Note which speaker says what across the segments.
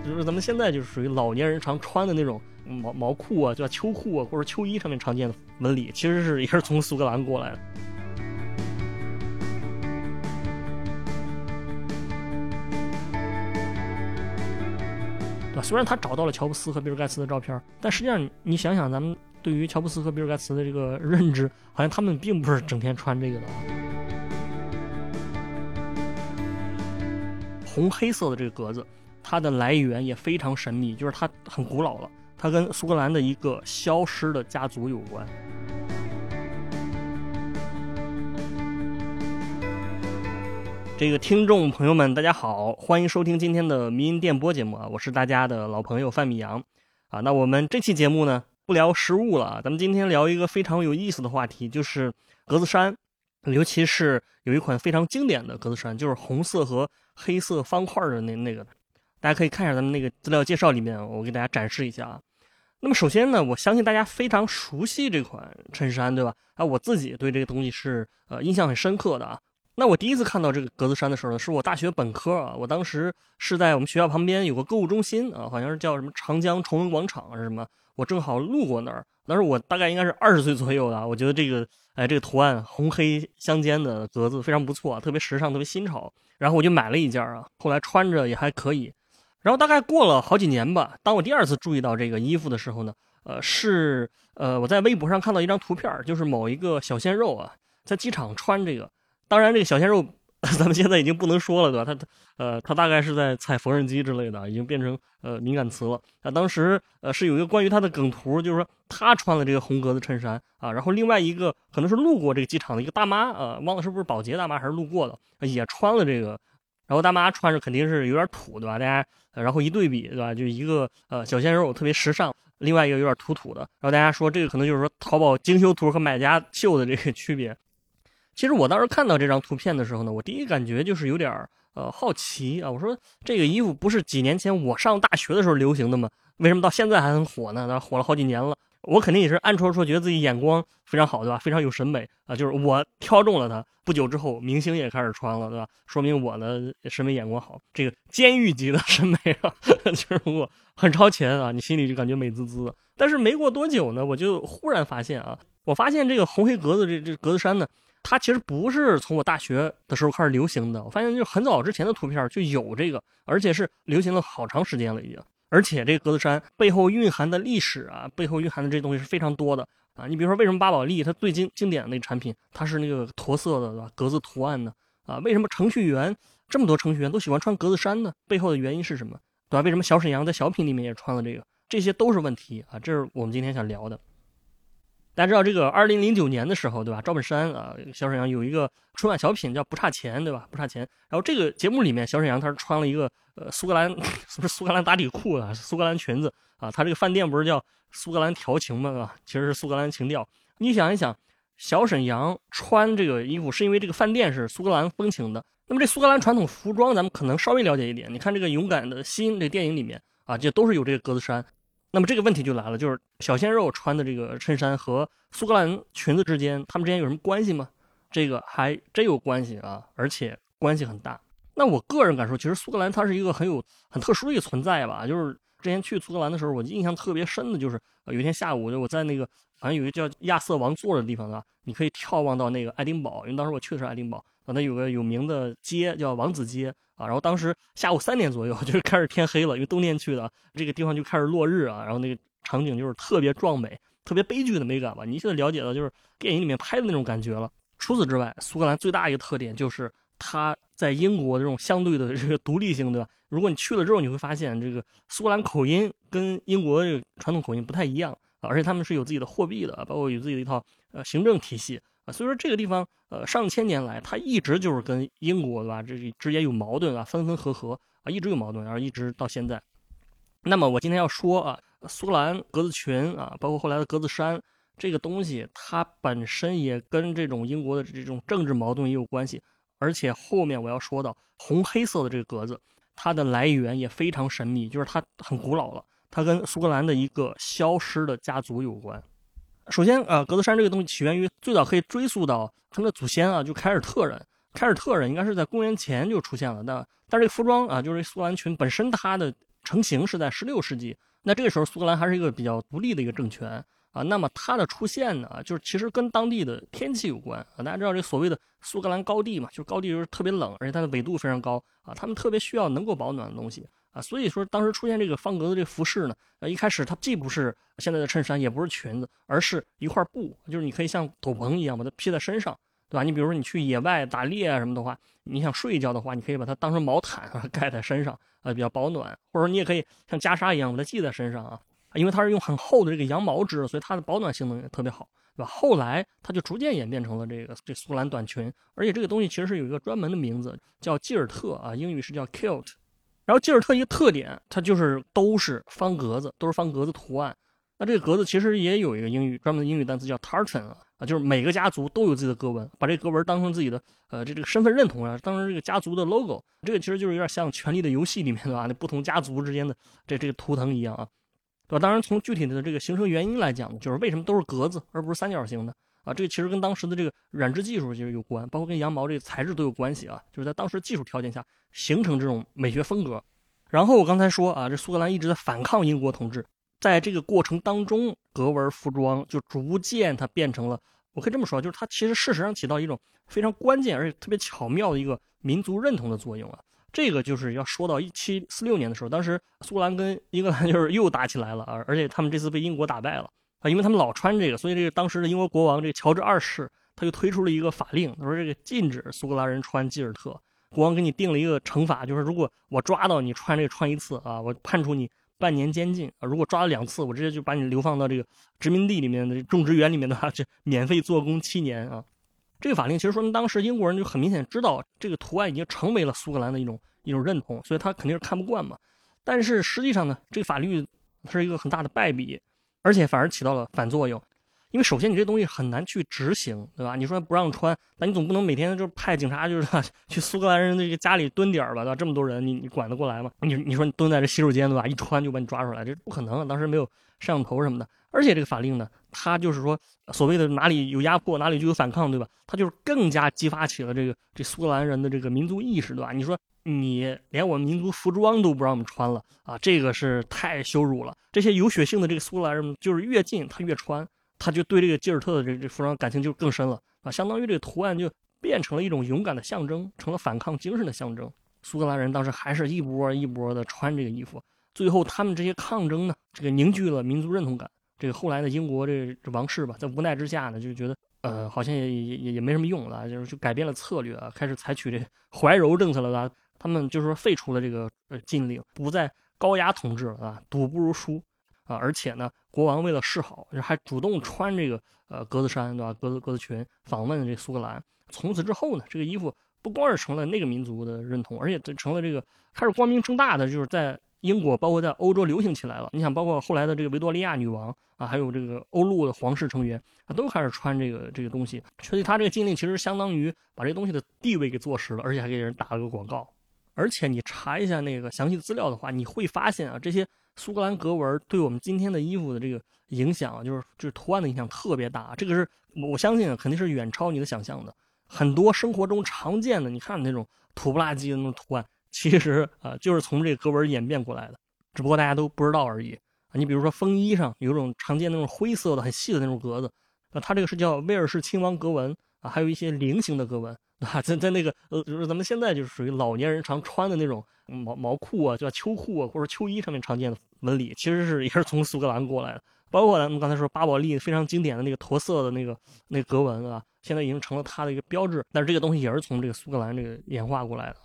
Speaker 1: 就是咱们现在就是属于老年人常穿的那种毛毛裤啊，叫秋裤啊，或者秋衣上面常见的纹理，其实是也是从苏格兰过来的。对吧？虽然他找到了乔布斯和比尔盖茨的照片，但实际上你想想，咱们对于乔布斯和比尔盖茨的这个认知，好像他们并不是整天穿这个的。红黑色的这个格子，它的来源也非常神秘，就是它很古老了，它跟苏格兰的一个消失的家族有关。这个听众朋友们，大家好，欢迎收听今天的迷音电波节目啊，我是大家的老朋友范米阳啊。那我们这期节目呢，不聊食物了，咱们今天聊一个非常有意思的话题，就是格子衫，尤其是有一款非常经典的格子衫，就是红色和。黑色方块的那那个，大家可以看一下咱们那个资料介绍里面，我给大家展示一下啊。那么首先呢，我相信大家非常熟悉这款衬衫，对吧？啊，我自己对这个东西是呃印象很深刻的啊。那我第一次看到这个格子衫的时候呢，是我大学本科啊，我当时是在我们学校旁边有个购物中心啊，好像是叫什么长江崇文广场还是什么，我正好路过那儿。当时我大概应该是二十岁左右的，我觉得这个哎这个图案红黑相间的格子非常不错，特别时尚，特别新潮。然后我就买了一件啊，后来穿着也还可以。然后大概过了好几年吧，当我第二次注意到这个衣服的时候呢，呃，是呃我在微博上看到一张图片，就是某一个小鲜肉啊，在机场穿这个。当然，这个小鲜肉。咱们现在已经不能说了，对吧？他他呃，他大概是在踩缝纫机之类的，已经变成呃敏感词了。啊，当时呃是有一个关于他的梗图，就是说他穿了这个红格子衬衫啊，然后另外一个可能是路过这个机场的一个大妈啊，忘了是不是保洁大妈还是路过的，也穿了这个。然后大妈穿着肯定是有点土，对吧？大家然后一对比，对吧？就一个呃小鲜肉特别时尚，另外一个有点土土的。然后大家说这个可能就是说淘宝精修图和买家秀的这个区别。其实我当时看到这张图片的时候呢，我第一感觉就是有点呃好奇啊。我说这个衣服不是几年前我上大学的时候流行的吗？为什么到现在还很火呢？火了好几年了。我肯定也是暗戳戳觉得自己眼光非常好，对吧？非常有审美啊，就是我挑中了它。不久之后，明星也开始穿了，对吧？说明我的审美眼光好。这个监狱级的 审美啊，就是我很超前啊，你心里就感觉美滋滋。但是没过多久呢，我就忽然发现啊，我发现这个红黑格子这这格子衫呢。它其实不是从我大学的时候开始流行的，我发现就很早之前的图片就有这个，而且是流行了好长时间了已经。而且这个格子衫背后蕴含的历史啊，背后蕴含的这东西是非常多的啊。你比如说，为什么巴宝莉它最经经典的那个产品，它是那个驼色的对吧？格子图案呢？啊，为什么程序员这么多程序员都喜欢穿格子衫呢？背后的原因是什么？对吧？为什么小沈阳在小品里面也穿了这个？这些都是问题啊，这是我们今天想聊的。大家知道这个二零零九年的时候，对吧？赵本山啊，小沈阳有一个春晚小品叫《不差钱》，对吧？不差钱。然后这个节目里面，小沈阳他是穿了一个呃苏格兰，不是苏格兰打底裤啊，苏格兰裙子啊。他这个饭店不是叫苏格兰调情吗？啊，其实是苏格兰情调。你想一想，小沈阳穿这个衣服是因为这个饭店是苏格兰风情的。那么这苏格兰传统服装，咱们可能稍微了解一点。你看这个《勇敢的心》这电影里面啊，这都是有这个格子衫。那么这个问题就来了，就是小鲜肉穿的这个衬衫和苏格兰裙子之间，他们之间有什么关系吗？这个还真有关系啊，而且关系很大。那我个人感受，其实苏格兰它是一个很有很特殊的一个存在吧。就是之前去苏格兰的时候，我印象特别深的就是有一天下午，就我在那个好像有一个叫亚瑟王座的地方啊，你可以眺望到那个爱丁堡，因为当时我去的是爱丁堡。啊，那有个有名的街叫王子街啊，然后当时下午三点左右 就是开始天黑了，因为冬天去的，这个地方就开始落日啊，然后那个场景就是特别壮美，特别悲剧的美感吧，你现在了解到就是电影里面拍的那种感觉了。除此之外，苏格兰最大一个特点就是它在英国这种相对的这个独立性，对吧？如果你去了之后，你会发现这个苏格兰口音跟英国传统口音不太一样啊，而且他们是有自己的货币的，包括有自己的一套呃行政体系。啊，所以说这个地方，呃，上千年来，它一直就是跟英国，对吧？这之间有矛盾啊，分分合合啊，一直有矛盾，然后一直到现在。那么我今天要说啊，苏格兰格子裙啊，包括后来的格子衫，这个东西它本身也跟这种英国的这种政治矛盾也有关系。而且后面我要说到红黑色的这个格子，它的来源也非常神秘，就是它很古老了，它跟苏格兰的一个消失的家族有关。首先，呃，格子衫这个东西起源于最早可以追溯到他们的祖先啊，就凯尔特人。凯尔特人应该是在公元前就出现了。但但是这个服装啊，就是苏格兰裙本身它的成型是在十六世纪，那这个时候苏格兰还是一个比较独立的一个政权啊。那么它的出现呢，就是其实跟当地的天气有关啊。大家知道这所谓的苏格兰高地嘛，就是高地就是特别冷，而且它的纬度非常高啊，他们特别需要能够保暖的东西啊。所以说当时出现这个方格子这服饰呢，呃，一开始它既不是现在的衬衫，也不是裙子，而是一块布，就是你可以像斗篷一样把它披在身上。对吧？你比如说你去野外打猎啊什么的话，你想睡一觉的话，你可以把它当成毛毯 盖在身上，呃，比较保暖。或者说你也可以像袈裟一样把它系在身上啊，因为它是用很厚的这个羊毛织的，所以它的保暖性能也特别好，对吧？后来它就逐渐演变成了这个这苏格兰短裙，而且这个东西其实是有一个专门的名字，叫吉尔特啊，英语是叫 kilt。然后吉尔特一个特点，它就是都是方格子，都是方格子图案。那这个格子其实也有一个英语专门的英语单词叫 tartan 啊。啊，就是每个家族都有自己的格纹，把这个格纹当成自己的呃这这个身份认同啊，当成这个家族的 logo。这个其实就是有点像《权力的游戏》里面的吧，那不同家族之间的这这个图腾一样啊，对吧？当然，从具体的这个形成原因来讲，就是为什么都是格子而不是三角形的啊？这个其实跟当时的这个染织技术其实有关，包括跟羊毛这个材质都有关系啊。就是在当时技术条件下形成这种美学风格。然后我刚才说啊，这苏格兰一直在反抗英国统治。在这个过程当中，格纹服装就逐渐它变成了，我可以这么说，就是它其实事实上起到一种非常关键而且特别巧妙的一个民族认同的作用啊。这个就是要说到一七四六年的时候，当时苏格兰跟英格兰 就是又打起来了啊，而且他们这次被英国打败了啊，因为他们老穿这个，所以这个当时的英国国王这个乔治二世他就推出了一个法令，他说这个禁止苏格兰人穿吉尔特，国王给你定了一个惩罚，就是如果我抓到你穿这个穿一次啊，我判处你。半年监禁啊！如果抓了两次，我直接就把你流放到这个殖民地里面的种植园里面的话，就免费做工七年啊！这个法令其实说明当时英国人就很明显知道这个图案已经成为了苏格兰的一种一种认同，所以他肯定是看不惯嘛。但是实际上呢，这个法律它是一个很大的败笔，而且反而起到了反作用。因为首先你这东西很难去执行，对吧？你说不让穿，那你总不能每天就派警察就是去苏格兰人的这个家里蹲点儿吧？对吧？这么多人，你你管得过来吗？你你说你蹲在这洗手间，对吧？一穿就把你抓出来，这不可能。当时没有摄像头什么的，而且这个法令呢，它就是说所谓的哪里有压迫，哪里就有反抗，对吧？它就是更加激发起了这个这苏格兰人的这个民族意识，对吧？你说你连我们民族服装都不让我们穿了啊，这个是太羞辱了。这些有血性的这个苏格兰人，就是越近他越穿。他就对这个吉尔特的这这服装感情就更深了啊，相当于这个图案就变成了一种勇敢的象征，成了反抗精神的象征。苏格兰人当时还是一波一波的穿这个衣服，最后他们这些抗争呢，这个凝聚了民族认同感。这个后来的英国这这王室吧，在无奈之下呢，就觉得呃好像也也也也没什么用了，就是就改变了策略啊，开始采取这怀柔政策了吧？他们就是说废除了这个呃禁令，不再高压统治了啊，赌不如输。啊，而且呢，国王为了示好，还主动穿这个呃格子衫，对吧？格子格子裙访问这苏格兰。从此之后呢，这个衣服不光是成了那个民族的认同，而且成了这个开始光明正大的，就是在英国，包括在欧洲流行起来了。你想，包括后来的这个维多利亚女王啊，还有这个欧陆的皇室成员啊，都开始穿这个这个东西。所以他这个禁令其实相当于把这个东西的地位给坐实了，而且还给人打了个广告。而且你查一下那个详细资料的话，你会发现啊，这些。苏格兰格纹对我们今天的衣服的这个影响，就是就是图案的影响特别大。这个是我相信肯定是远超你的想象的。很多生活中常见的，你看那种土不拉几的那种图案，其实啊就是从这个格纹演变过来的，只不过大家都不知道而已啊。你比如说风衣上有一种常见那种灰色的很细的那种格子，啊，它这个是叫威尔士亲王格纹啊，还有一些菱形的格纹。啊，在在那个呃，就是咱们现在就是属于老年人常穿的那种毛毛裤啊，叫秋裤啊，或者秋衣上面常见的纹理，其实是也是从苏格兰过来的。包括咱们刚才说巴宝莉非常经典的那个驼色的那个那格纹啊，现在已经成了它的一个标志。但是这个东西也是从这个苏格兰这个演化过来的。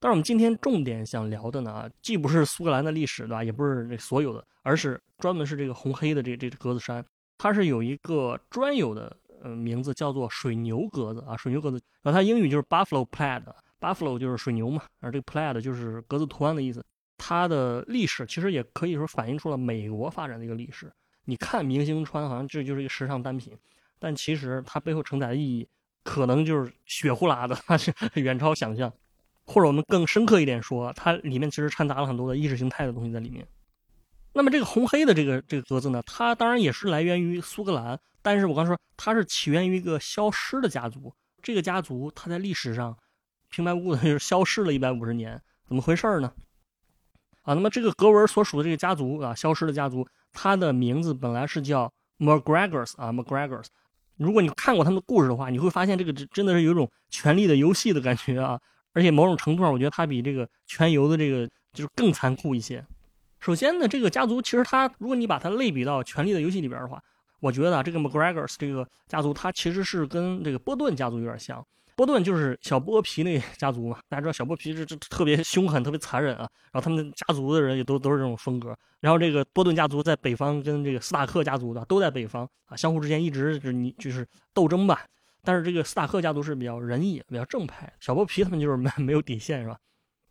Speaker 1: 但是我们今天重点想聊的呢，既不是苏格兰的历史，对吧？也不是这所有的，而是专门是这个红黑的这这格子衫，它是有一个专有的。呃，名字叫做水牛格子啊，水牛格子，然后它英语就是 buffalo plaid，buffalo 就是水牛嘛，而这个 plaid 就是格子图案的意思。它的历史其实也可以说反映出了美国发展的一个历史。你看明星穿，好像这就是一个时尚单品，但其实它背后承载的意义，可能就是血呼啦的，它是远超想象。或者我们更深刻一点说，它里面其实掺杂了很多的意识形态的东西在里面。那么这个红黑的这个这个格子呢，它当然也是来源于苏格兰。但是我刚说它是起源于一个消失的家族，这个家族它在历史上平白无故的 就是消失了一百五十年，怎么回事呢？啊。那么这个格文所属的这个家族啊，消失的家族，它的名字本来是叫 McGregor's 啊，McGregor's。如果你看过他们的故事的话，你会发现这个真的是有一种权力的游戏的感觉啊。而且某种程度上，我觉得它比这个全游的这个就是更残酷一些。首先呢，这个家族其实它，如果你把它类比到《权力的游戏》里边的话，我觉得啊，这个 McGregor's 这个家族，它其实是跟这个波顿家族有点像。波顿就是小剥皮那家族嘛，大家知道小剥皮是这特别凶狠、特别残忍啊。然后他们家族的人也都都是这种风格。然后这个波顿家族在北方跟这个斯塔克家族的都在北方啊，相互之间一直就是你就是斗争吧。但是这个斯塔克家族是比较仁义、比较正派，小剥皮他们就是没 没有底线，是吧？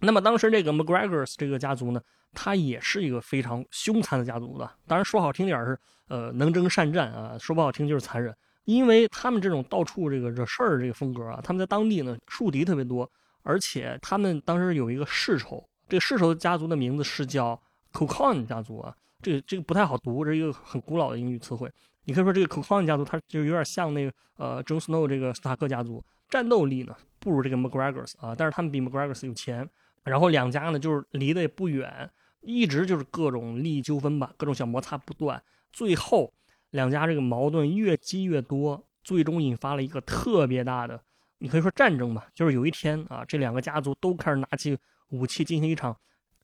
Speaker 1: 那么当时这个 McGregor's 这个家族呢？他也是一个非常凶残的家族的，当然说好听点是，呃，能征善战啊，说不好听就是残忍。因为他们这种到处这个惹事儿这个风格啊，他们在当地呢树敌特别多，而且他们当时有一个世仇，这个世仇家族的名字是叫 Cocon 家族啊，这个这个不太好读，这是一个很古老的英语词汇。你可以说这个 Cocon 家族，它就有点像那个呃 Jon Snow 这个斯塔克家族，战斗力呢不如这个 McGregor's 啊，但是他们比 McGregor's 有钱，然后两家呢就是离得也不远。一直就是各种利益纠纷吧，各种小摩擦不断，最后两家这个矛盾越积越多，最终引发了一个特别大的，你可以说战争吧。就是有一天啊，这两个家族都开始拿起武器进行一场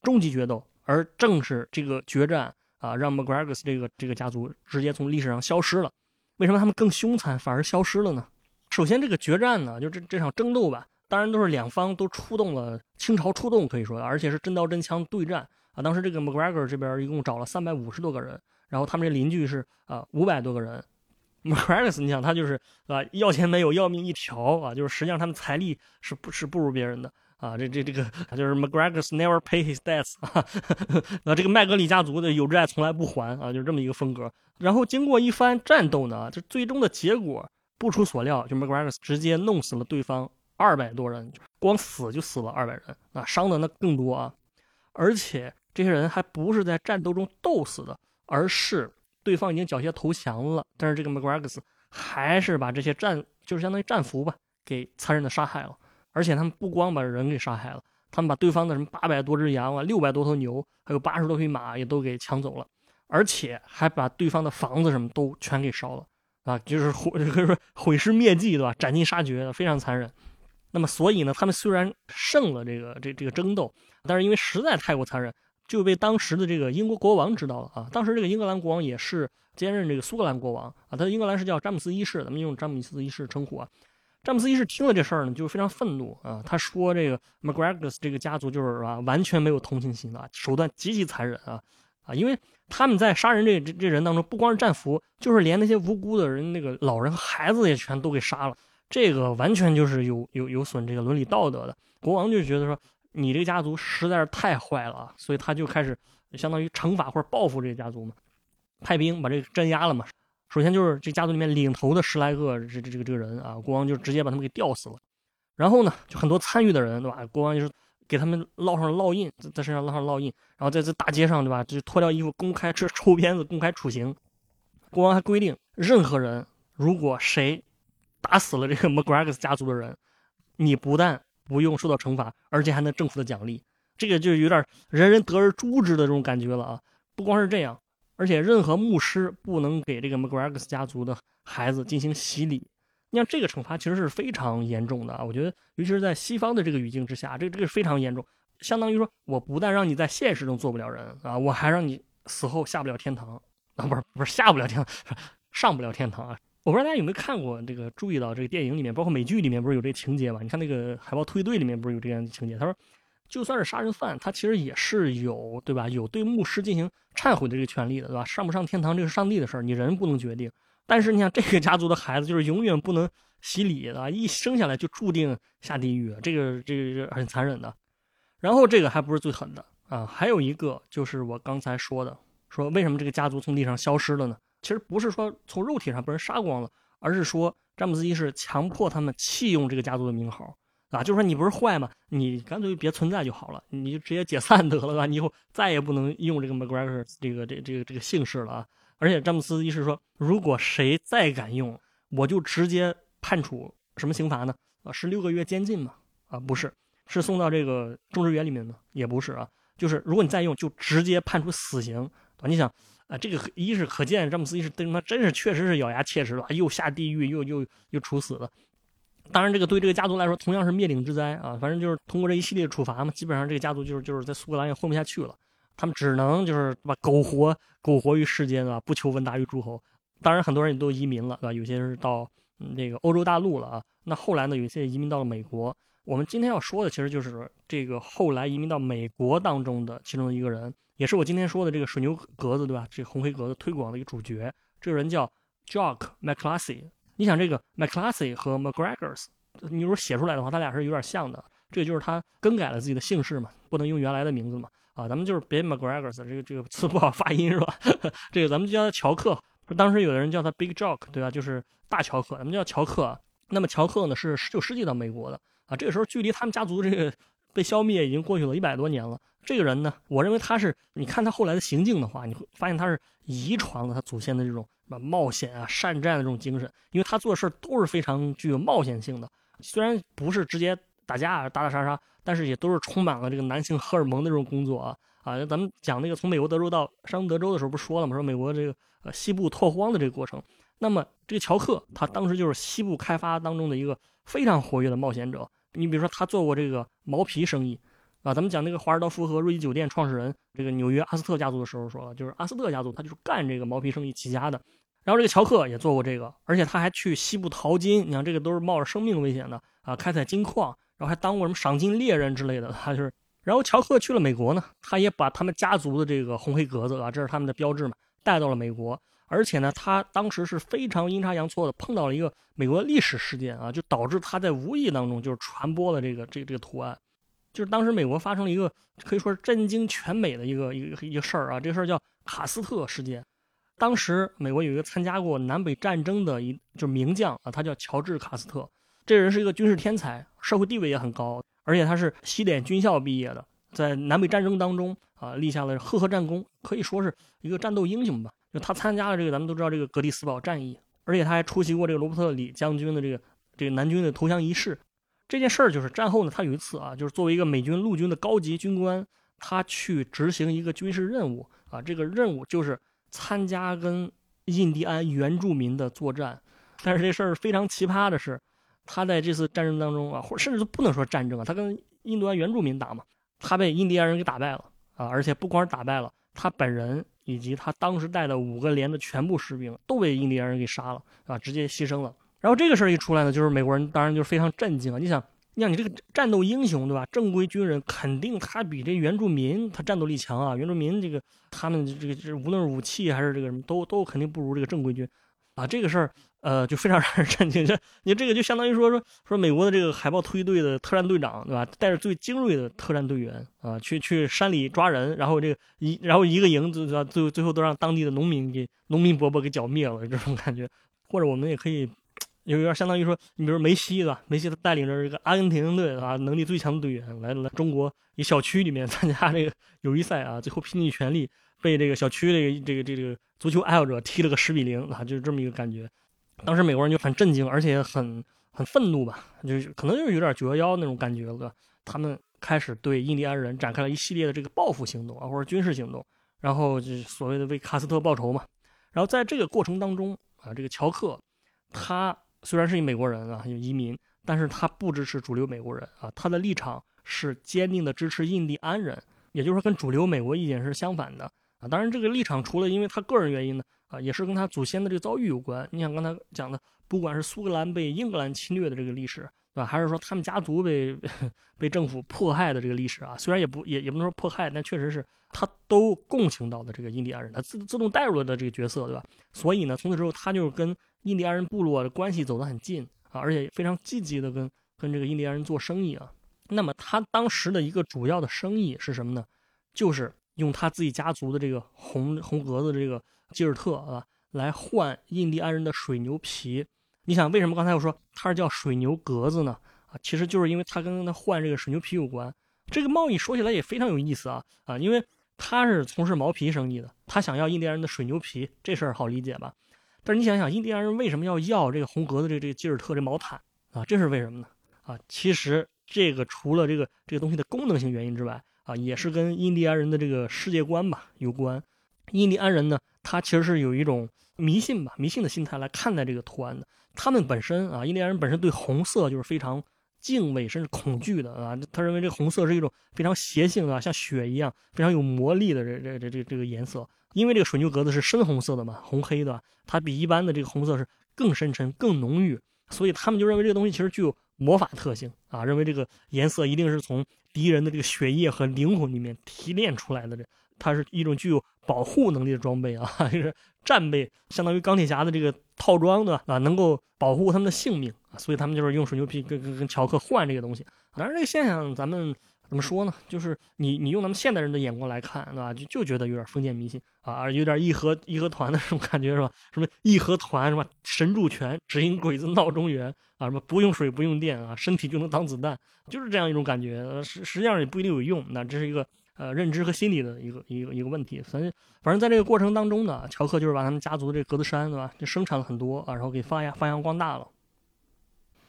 Speaker 1: 终极决斗，而正是这个决战啊，让 McGregor 这个这个家族直接从历史上消失了。为什么他们更凶残，反而消失了呢？首先，这个决战呢，就这这场争斗吧，当然都是两方都出动了，倾巢出动可以说，而且是真刀真枪对战。啊，当时这个 McGregor 这边一共找了三百五十多个人，然后他们这邻居是啊五百多个人。McGregor 你想他就是啊要钱没有要命一条啊，就是实际上他们财力是不是不如别人的啊？这这这个就是 McGregor's never pay his debts 啊，啊这个麦格里家族的有债从来不还啊，就是这么一个风格。然后经过一番战斗呢，这最终的结果不出所料，就 McGregor 直接弄死了对方二百多人，光死就死了二百人，啊伤的那更多啊，而且。这些人还不是在战斗中斗死的，而是对方已经缴械投降了。但是这个 McGregor 还是把这些战，就是相当于战俘吧，给残忍的杀害了。而且他们不光把人给杀害了，他们把对方的什么八百多只羊啊、六百多头牛，还有八十多匹马也都给抢走了，而且还把对方的房子什么都全给烧了啊，就是毁，可以说毁尸灭迹，对吧？斩尽杀绝的，非常残忍。那么，所以呢，他们虽然胜了这个这这个争斗，但是因为实在太过残忍。就被当时的这个英国国王知道了啊！当时这个英格兰国王也是兼任这个苏格兰国王啊，他的英格兰是叫詹姆斯一世，咱们用詹姆斯一世称呼啊。詹姆斯一世听了这事儿呢，就非常愤怒啊，他说这个 McGregor 这个家族就是啊，完全没有同情心啊，手段极其残忍啊啊！因为他们在杀人这这这人当中，不光是战俘，就是连那些无辜的人，那个老人和孩子也全都给杀了，这个完全就是有有有损这个伦理道德的。国王就觉得说。你这个家族实在是太坏了啊，所以他就开始相当于惩罚或者报复这个家族嘛，派兵把这个镇压了嘛。首先就是这家族里面领头的十来个这这这个这个人啊，国王就直接把他们给吊死了。然后呢，就很多参与的人对吧？国王就是给他们烙上烙印，在在身上烙上烙印，然后在这大街上对吧，就脱掉衣服公开这抽鞭子公开处刑。国王还规定，任何人如果谁打死了这个 McGregor 家族的人，你不但不用受到惩罚，而且还能政府的奖励，这个就有点人人得而诛之的这种感觉了啊！不光是这样，而且任何牧师不能给这个 McGregor 家族的孩子进行洗礼。你像这个惩罚其实是非常严重的啊！我觉得，尤其是在西方的这个语境之下，这个这个非常严重，相当于说我不但让你在现实中做不了人啊，我还让你死后下不了天堂啊！不是不是下不了天，上不了天堂啊！我不知道大家有没有看过这个，注意到这个电影里面，包括美剧里面，不是有这情节吗？你看那个海豹突击队里面不是有这样的情节？他说，就算是杀人犯，他其实也是有，对吧？有对牧师进行忏悔的这个权利的，对吧？上不上天堂，这是上帝的事儿，你人不能决定。但是你像这个家族的孩子，就是永远不能洗礼的，一生下来就注定下地狱，这个这个很残忍的。然后这个还不是最狠的啊，还有一个就是我刚才说的，说为什么这个家族从地上消失了呢？其实不是说从肉体上被人杀光了，而是说詹姆斯一世强迫他们弃用这个家族的名号，啊，就是说你不是坏吗？你干脆别存在就好了，你就直接解散得了吧，你以后再也不能用这个 McGregor 这个这这个这个姓氏了啊！而且詹姆斯一世说，如果谁再敢用，我就直接判处什么刑罚呢？啊，是六个月监禁吗？啊，不是，是送到这个种植园里面呢？也不是啊，就是如果你再用，就直接判处死刑，啊？你想啊，这个一是可见詹姆斯一世他妈真是确实是咬牙切齿了，又下地狱又又又处死了。当然，这个对这个家族来说同样是灭顶之灾啊！反正就是通过这一系列处罚嘛，基本上这个家族就是就是在苏格兰也混不下去了，他们只能就是把苟活苟活于世间啊，不求闻达于诸侯。当然，很多人也都移民了，对吧？有些是到那个欧洲大陆了啊。那后来呢，有些移民到了美国。我们今天要说的其实就是这个后来移民到美国当中的其中一个人，也是我今天说的这个水牛格子，对吧？这个红黑格子推广的一个主角，这个人叫 Jock McCluskey。你想这个 McCluskey 和 McGregor's，你如果写出来的话，他俩是有点像的。这就是他更改了自己的姓氏嘛，不能用原来的名字嘛。啊，咱们就是别 McGregor's，这个这个词不好发音是吧？这个咱们就叫他乔克。当时有的人叫他 Big Jock，对吧？就是大乔克，咱们叫乔克。那么乔克呢，是十九世纪到美国的啊。这个时候距离他们家族这个被消灭已经过去了一百多年了。这个人呢，我认为他是，你看他后来的行径的话，你会发现他是遗传了他祖先的这种什么。冒险啊，善战的这种精神，因为他做事都是非常具有冒险性的。虽然不是直接打架、打打杀杀，但是也都是充满了这个男性荷尔蒙的这种工作啊啊！咱们讲那个从美国德州到山德州的时候，不说了吗？说美国这个呃西部拓荒的这个过程。那么这个乔克，他当时就是西部开发当中的一个非常活跃的冒险者。你比如说，他做过这个毛皮生意啊。咱们讲那个华尔道夫和瑞吉酒店创始人这个纽约阿斯特家族的时候说了，就是阿斯特家族他就是干这个毛皮生意起家的。然后这个乔克也做过这个，而且他还去西部淘金。你看，这个都是冒着生命危险的啊，开采金矿，然后还当过什么赏金猎人之类的。他就是，然后乔克去了美国呢，他也把他们家族的这个红黑格子啊，这是他们的标志嘛，带到了美国。而且呢，他当时是非常阴差阳错的碰到了一个美国历史事件啊，就导致他在无意当中就是传播了这个这个、这个图案。就是当时美国发生了一个可以说是震惊全美的一个一个一个事儿啊，这个事儿叫卡斯特事件。当时美国有一个参加过南北战争的一就是名将啊，他叫乔治卡斯特。这个人是一个军事天才，社会地位也很高，而且他是西点军校毕业的，在南北战争当中啊立下了赫赫战功，可以说是一个战斗英雄吧。他参加了这个咱们都知道这个格里斯堡战役，而且他还出席过这个罗伯特李将军的这个这个南军的投降仪式。这件事儿就是战后呢，他有一次啊，就是作为一个美军陆军的高级军官，他去执行一个军事任务啊，这个任务就是。参加跟印第安原住民的作战，但是这事儿非常奇葩的是，他在这次战争当中啊，或甚至都不能说战争啊，他跟印第安原住民打嘛，他被印第安人给打败了啊，而且不光是打败了，他本人以及他当时带的五个连的全部士兵都被印第安人给杀了啊，直接牺牲了。然后这个事儿一出来呢，就是美国人当然就非常震惊啊，你想。像你这个战斗英雄，对吧？正规军人肯定他比这原住民他战斗力强啊。原住民这个他们这个这无论是武器还是这个什么，都都肯定不如这个正规军啊。这个事儿呃就非常 让人震惊。这你这个就相当于说说说美国的这个海豹突击队的特战队长，对吧？带着最精锐的特战队员啊，去去山里抓人，然后这个一然后一个营最最最后都让当地的农民给农民伯伯给剿灭了，这种感觉。或者我们也可以。有点相当于说，你比如梅西对吧？梅西他带领着这个阿根廷队啊，能力最强的队员来来中国一小区里面 参加这个友谊赛啊，最后拼尽全力被这个小区这个这个这个足球爱好者踢了个十比零啊，就是这么一个感觉。当时美国人就很震惊，而且很很愤怒吧，就是可能就是有点九幺幺那种感觉了。他们开始对印第安人展开了一系列的这个报复行动啊，或者军事行动，然后就是所谓的为卡斯特报仇嘛。然后在这个过程当中啊，这个乔克他。虽然是一美国人啊，有移民，但是他不支持主流美国人啊，他的立场是坚定的支持印第安人，也就是说跟主流美国意见是相反的啊。当然，这个立场除了因为他个人原因呢，啊，也是跟他祖先的这个遭遇有关。你想刚才讲的，不管是苏格兰被英格兰侵略的这个历史，对吧？还是说他们家族被被政府迫害的这个历史啊？虽然也不也也不能说迫害，但确实是他都共情到的这个印第安人，他自自动带入了的这个角色，对吧？所以呢，从此之后他就跟。印第安人部落的关系走得很近啊，而且非常积极的跟跟这个印第安人做生意啊。那么他当时的一个主要的生意是什么呢？就是用他自己家族的这个红红格子这个吉尔特啊，来换印第安人的水牛皮。你想为什么刚才我说他是叫水牛格子呢？啊，其实就是因为他跟他换这个水牛皮有关。这个贸易说起来也非常有意思啊啊，因为他是从事毛皮生意的，他想要印第安人的水牛皮，这事儿好理解吧？但是你想想，印第安人为什么要要这个红格子这这个吉尔特这毛毯啊？这是为什么呢？啊，其实这个除了这个这个东西的功能性原因之外啊，也是跟印第安人的这个世界观吧有关。印第安人呢，他其实是有一种迷信吧，迷信的心态来看待这个图案的。他们本身啊，印第安人本身对红色就是非常敬畏甚至恐惧的啊。他认为这个红色是一种非常邪性啊，像血一样非常有魔力的这这这这这个颜色。因为这个水牛格子是深红色的嘛，红黑的，它比一般的这个红色是更深沉、更浓郁，所以他们就认为这个东西其实具有魔法特性啊，认为这个颜色一定是从敌人的这个血液和灵魂里面提炼出来的，这它是一种具有保护能力的装备啊，就是战备，相当于钢铁侠的这个套装的啊，能够保护他们的性命啊，所以他们就是用水牛皮跟跟跟乔克换这个东西。当然，这个现象咱们。怎么说呢？就是你你用咱们现代人的眼光来看，对吧？就就觉得有点封建迷信啊，有点义和义和团的那种感觉，是吧？什么义和团，什么神助拳，只因鬼子闹中原啊，什么不用水不用电啊，身体就能挡子弹，就是这样一种感觉。实实际上也不一定有用，那这是一个呃认知和心理的一个一个一个问题。反正反正在这个过程当中呢，乔克就是把他们家族的这格子衫，对吧？就生产了很多啊，然后给发扬发扬光大了。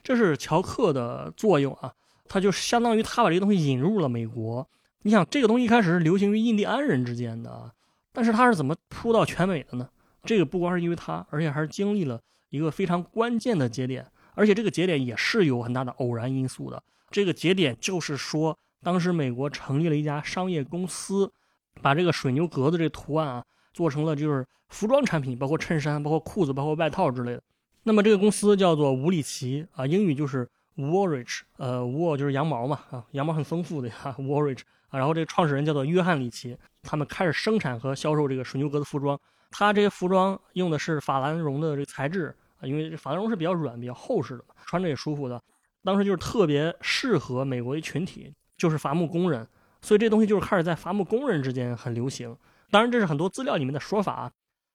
Speaker 1: 这是乔克的作用啊。他就相当于他把这个东西引入了美国。你想，这个东西一开始是流行于印第安人之间的啊，但是他是怎么铺到全美的呢？这个不光是因为他，而且还是经历了一个非常关键的节点，而且这个节点也是有很大的偶然因素的。这个节点就是说，当时美国成立了一家商业公司，把这个水牛格子这图案啊做成了就是服装产品，包括衬衫、包括裤子、包括外套之类的。那么这个公司叫做吴里奇啊，英语就是。Woolrich，呃，wool 就是羊毛嘛，啊，羊毛很丰富的呀，Woolrich 啊，然后这个创始人叫做约翰里奇，他们开始生产和销售这个水牛格子服装。他这些服装用的是法兰绒的这个材质啊，因为法兰绒是比较软、比较厚实的，穿着也舒服的。当时就是特别适合美国一群体，就是伐木工人，所以这东西就是开始在伐木工人之间很流行。当然这是很多资料里面的说法，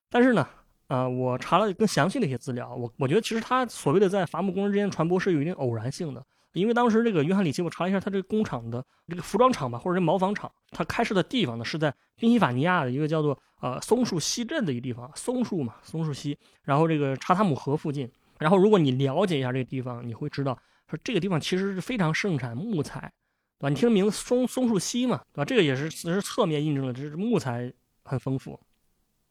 Speaker 1: 但是呢。啊，我查了更详细的一些资料，我我觉得其实他所谓的在伐木工人之间传播是有一定偶然性的，因为当时这个约翰里奇，我查了一下，他这个工厂的这个服装厂吧，或者是毛纺厂，他开设的地方呢是在宾夕法尼亚的一个叫做呃松树溪镇的一个地方，松树嘛，松树溪，然后这个查塔姆河附近，然后如果你了解一下这个地方，你会知道说这个地方其实是非常盛产木材，你听名字松松树溪嘛，对吧？这个也是只是侧面印证了这是木材很丰富。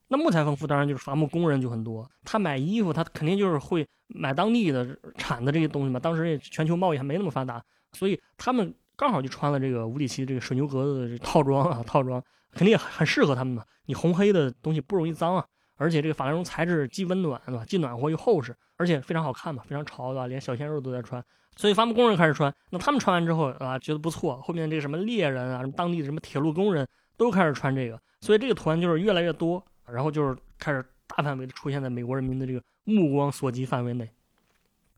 Speaker 1: 那木材丰富，当然就是伐木工人就很多。他买衣服，他肯定就是会买当地的产的这些东西嘛。当时也全球贸易还没那么发达，所以他们刚好就穿了这个五里奇这个水牛格子的套装啊，套装肯定也很适合他们嘛。你红黑的东西不容易脏啊，而且这个法兰绒材质既温暖对吧，既暖和又厚实，而且非常好看嘛，非常潮对吧？连小鲜肉都在穿，所以伐木工人开始穿。那他们穿完之后啊，觉得不错，后面这个什么猎人啊，什么当地的什么铁路工人都开始穿这个，所以这个图案就是越来越多。然后就是开始大范围的出现在美国人民的这个目光所及范围内，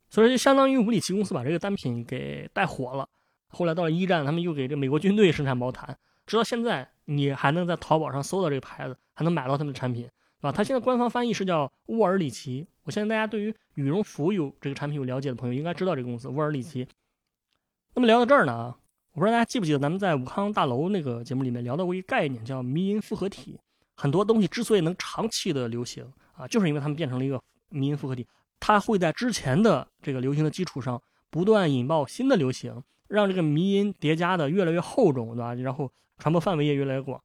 Speaker 1: 所以就相当于五里奇公司把这个单品给带火了。后来到了一战，他们又给这美国军队生产毛毯，直到现在你还能在淘宝上搜到这个牌子，还能买到他们的产品，是吧？它现在官方翻译是叫沃尔里奇。我相信大家对于羽绒服有这个产品有了解的朋友，应该知道这个公司沃尔里奇。那么聊到这儿呢，我不知道大家记不记得咱们在武康大楼那个节目里面聊到过一个概念，叫迷因复合体。很多东西之所以能长期的流行啊，就是因为它们变成了一个迷因复合体，它会在之前的这个流行的基础上不断引爆新的流行，让这个迷因叠加的越来越厚重，对吧？然后传播范围也越来越广。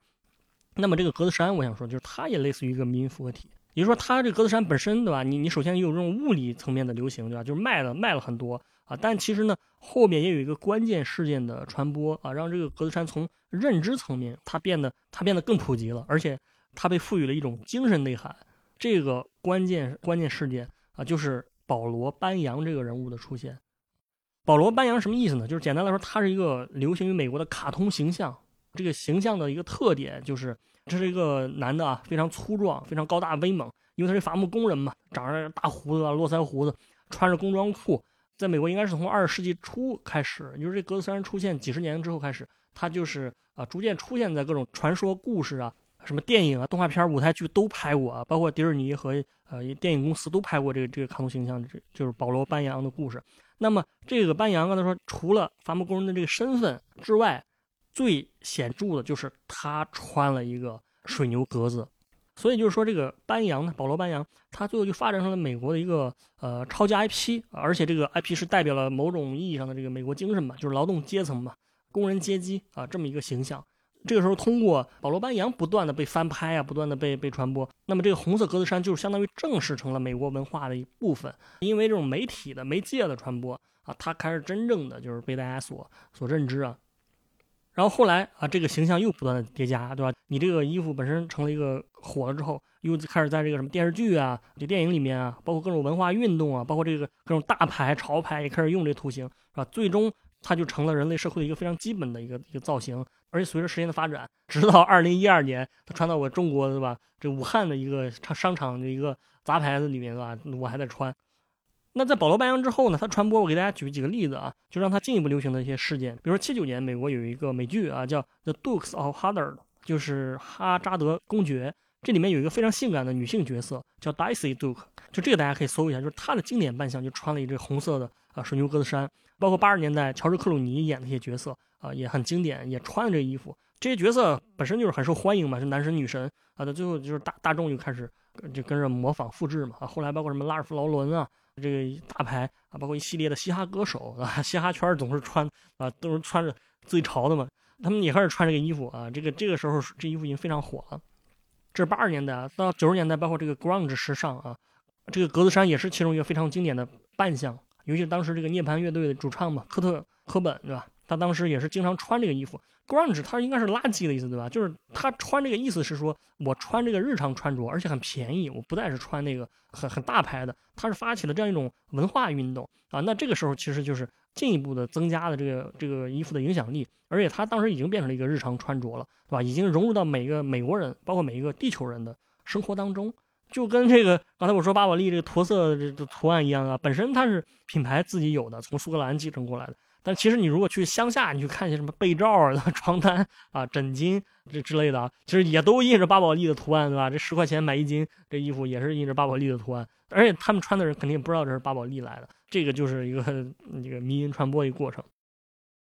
Speaker 1: 那么这个格子衫，我想说，就是它也类似于一个迷因复合体，也就说，它这格子衫本身，对吧？你你首先有这种物理层面的流行，对吧？就是卖了卖了很多啊，但其实呢，后面也有一个关键事件的传播啊，让这个格子衫从认知层面它变得它变得更普及了，而且。它被赋予了一种精神内涵，这个关键关键事件啊，就是保罗·班扬这个人物的出现。保罗·班扬什么意思呢？就是简单来说，他是一个流行于美国的卡通形象。这个形象的一个特点就是，这是一个男的啊，非常粗壮，非常高大威猛，因为他是伐木工人嘛，长着大胡子啊，络腮胡子，穿着工装裤。在美国，应该是从二十世纪初开始，就是这格子衫出现几十年之后开始，他就是啊，逐渐出现在各种传说故事啊。什么电影啊、动画片、舞台剧都拍过啊，包括迪士尼和呃电影公司都拍过这个这个卡通形象，这就是保罗·班扬的故事。那么这个班扬刚才说，除了伐木工人的这个身份之外，最显著的就是他穿了一个水牛格子，所以就是说这个班扬呢，保罗·班扬，他最后就发展成了美国的一个呃超级 IP，而且这个 IP 是代表了某种意义上的这个美国精神嘛，就是劳动阶层嘛，工人阶级啊这么一个形象。这个时候通过保罗·班扬不断的被翻拍啊，不断的被被传播，那么这个红色格子衫就是相当于正式成了美国文化的一部分。因为这种媒体的媒介的传播啊，它开始真正的就是被大家所所认知啊。然后后来啊，这个形象又不断的叠加，对吧？你这个衣服本身成了一个火了之后，又开始在这个什么电视剧啊、这电影里面啊，包括各种文化运动啊，包括这个各种大牌潮牌也开始用这图形，是吧？最终它就成了人类社会的一个非常基本的一个一个造型。而且随着时间的发展，直到二零一二年，它穿到我中国，对吧？这武汉的一个商场的一个杂牌子里面，对吧？我还在穿。那在保罗·班扬之后呢？他传播，我给大家举几个例子啊，就让他进一步流行的一些事件。比如说七九年，美国有一个美剧啊，叫《The Dukes of Hazzard》，就是哈扎德公爵。这里面有一个非常性感的女性角色，叫 Daisy Duke。就这个大家可以搜一下，就是她的经典扮相，就穿了一只红色的啊水牛格子衫。包括八十年代乔治·克鲁尼演的一些角色啊，也很经典，也穿了这衣服。这些角色本身就是很受欢迎嘛，是男神女神啊。到最后就是大大众就开始就跟着模仿复制嘛。啊，后来包括什么拉尔夫·劳伦啊。这个大牌啊，包括一系列的嘻哈歌手啊，嘻哈圈总是穿啊，都是穿着最潮的嘛。他们也开始穿这个衣服啊。这个这个时候，这衣服已经非常火了。这是八十年代啊，到九十年代，包括这个 grunge 时尚啊，这个格子衫也是其中一个非常经典的扮相。尤其是当时这个涅槃乐队的主唱嘛，科特·科本，对吧？他当时也是经常穿这个衣服。grunge 它应该是垃圾的意思，对吧？就是他穿这个意思是说我穿这个日常穿着，而且很便宜，我不再是穿那个很很大牌的。他是发起了这样一种文化运动啊。那这个时候其实就是进一步的增加了这个这个衣服的影响力，而且他当时已经变成了一个日常穿着了，对吧？已经融入到每个美国人，包括每一个地球人的生活当中，就跟这个刚才我说巴宝莉这个驼色这图案一样啊，本身它是品牌自己有的，从苏格兰继承过来的。但其实你如果去乡下，你去看一些什么被罩啊、床单啊、枕巾这之类的啊，其实也都印着巴宝莉的图案，对吧？这十块钱买一斤，这衣服也是印着巴宝莉的图案，而且他们穿的人肯定不知道这是巴宝莉来的，这个就是一个这个迷因传播一个过程。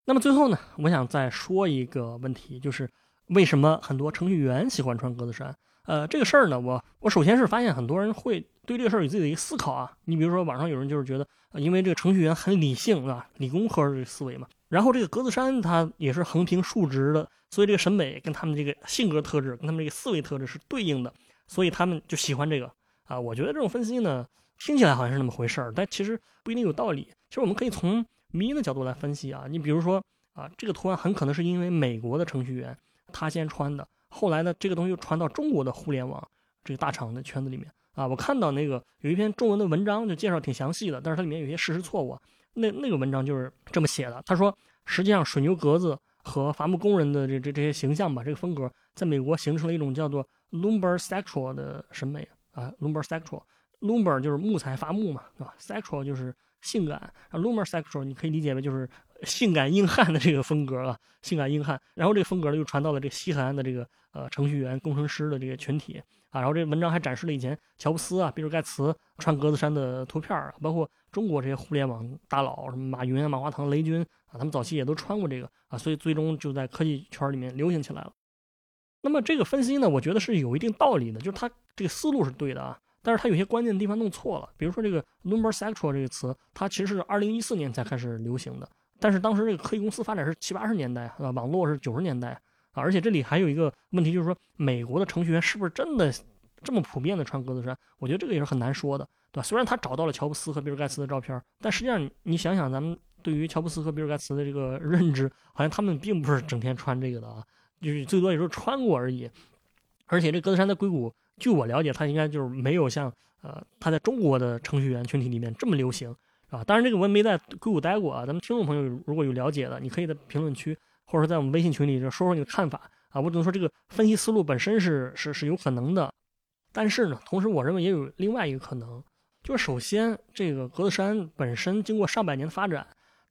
Speaker 1: 那么最后呢，我想再说一个问题，就是为什么很多程序员喜欢穿格子衫？呃，这个事儿呢，我我首先是发现很多人会对这个事儿有自己的一个思考啊。你比如说网上有人就是觉得。因为这个程序员很理性啊，理工科的思维嘛。然后这个格子衫它也是横平竖直的，所以这个审美跟他们这个性格特质、跟他们这个思维特质是对应的，所以他们就喜欢这个啊。我觉得这种分析呢，听起来好像是那么回事儿，但其实不一定有道理。其实我们可以从民的角度来分析啊。你比如说啊，这个图案很可能是因为美国的程序员他先穿的，后来呢，这个东西又传到中国的互联网这个大厂的圈子里面。啊，我看到那个有一篇中文的文章，就介绍挺详细的，但是它里面有些事实错误。那那个文章就是这么写的，他说，实际上水牛格子和伐木工人的这这这些形象吧，这个风格在美国形成了一种叫做 lumber sexual 的审美啊，lumber sexual，lumber 就是木材伐木嘛，对吧？sexual 就是性感，，lumber sexual 你可以理解为就是性感硬汉的这个风格啊，性感硬汉。然后这个风格呢又传到了这个西海岸的这个呃程序员、工程师的这个群体。啊，然后这文章还展示了以前乔布斯啊、比尔盖茨穿格子衫的图片儿，包括中国这些互联网大佬，什么马云啊、马化腾、雷军啊，他们早期也都穿过这个啊，所以最终就在科技圈里面流行起来了。那么这个分析呢，我觉得是有一定道理的，就是他这个思路是对的啊，但是他有些关键的地方弄错了。比如说这个 “lumber sexual” 这个词，它其实是二零一四年才开始流行的，但是当时这个科技公司发展是七八十年代啊，网络是九十年代。啊，而且这里还有一个问题，就是说美国的程序员是不是真的这么普遍的穿格子衫？我觉得这个也是很难说的，对吧？虽然他找到了乔布斯和比尔盖茨的照片，但实际上你想想，咱们对于乔布斯和比尔盖茨的这个认知，好像他们并不是整天穿这个的啊，就是最多也是穿过而已。而且这格子衫在硅谷，据我了解，它应该就是没有像呃它在中国的程序员群体里面这么流行，啊。当然这个我也没在硅谷待过啊，咱们听众朋友如果有了解的，你可以在评论区。或者说在我们微信群里就说说你的看法啊，我只能说这个分析思路本身是是是有可能的，但是呢，同时我认为也有另外一个可能，就是首先这个格子衫本身经过上百年的发展，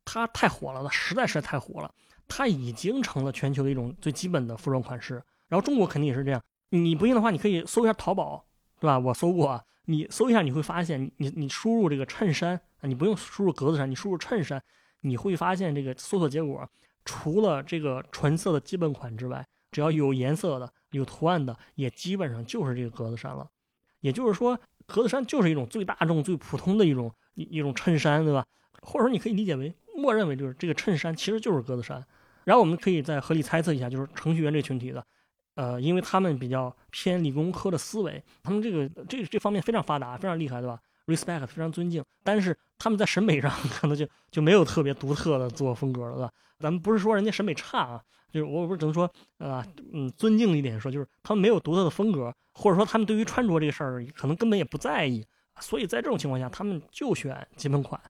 Speaker 1: 它太火了，它实在实在太火了，它已经成了全球的一种最基本的服装款式。然后中国肯定也是这样，你不信的话，你可以搜一下淘宝，对吧？我搜过，你搜一下你会发现，你你输入这个衬衫啊，你不用输入格子衫，你输入衬衫，你会发现这个搜索结果。除了这个纯色的基本款之外，只要有颜色的、有图案的，也基本上就是这个格子衫了。也就是说，格子衫就是一种最大众、最普通的一种一一种衬衫，对吧？或者说你可以理解为，默认为就是这个衬衫其实就是格子衫。然后我们可以再合理猜测一下，就是程序员这群体的，呃，因为他们比较偏理工科的思维，他们这个这这方面非常发达，非常厉害，对吧？respect 非常尊敬，但是他们在审美上 可能就就没有特别独特的自我风格了，对吧？咱们不是说人家审美差啊，就是我不是只能说啊，嗯，尊敬一点说，就是他们没有独特的风格，或者说他们对于穿着这个事儿可能根本也不在意，所以在这种情况下，他们就选基本款。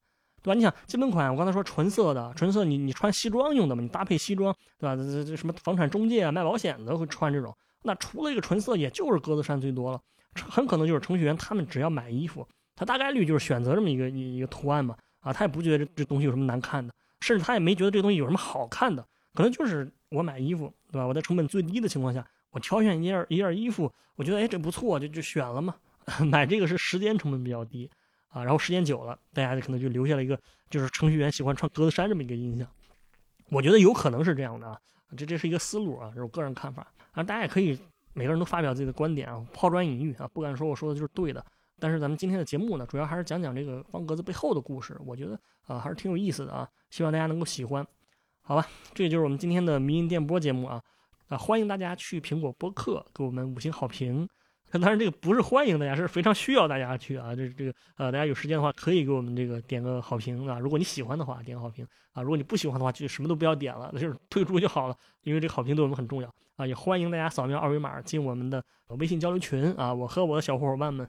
Speaker 1: 对吧？你想基本款，我刚才说纯色的，纯色你你穿西装用的嘛？你搭配西装，对吧？这这什么房产中介啊、卖保险的会穿这种。那除了一个纯色，也就是格子衫最多了。很可能就是程序员他们只要买衣服，他大概率就是选择这么一个一一个图案嘛。啊，他也不觉得这这东西有什么难看的，甚至他也没觉得这东西有什么好看的。可能就是我买衣服，对吧？我在成本最低的情况下，我挑选一件一件衣服，我觉得哎这不错，就就选了嘛。买这个是时间成本比较低。啊，然后时间久了，大家可能就留下了一个就是程序员喜欢穿格子衫这么一个印象。我觉得有可能是这样的啊，这这是一个思路啊，这是我个人看法啊。大家也可以每个人都发表自己的观点啊，抛砖引玉啊，不敢说我说的就是对的。但是咱们今天的节目呢，主要还是讲讲这个方格子背后的故事，我觉得啊还是挺有意思的啊，希望大家能够喜欢。好吧，这就是我们今天的迷音电波节目啊啊，欢迎大家去苹果播客给我们五星好评。当然，这个不是欢迎大家，是非常需要大家去啊。这这个呃，大家有时间的话，可以给我们这个点个好评啊。如果你喜欢的话，点个好评啊。如果你不喜欢的话，就什么都不要点了，那就是 退出就好了。因为这个好评对我们很重要啊。也欢迎大家扫描二维码进我们的微信交流群啊。我和我的小伙伴们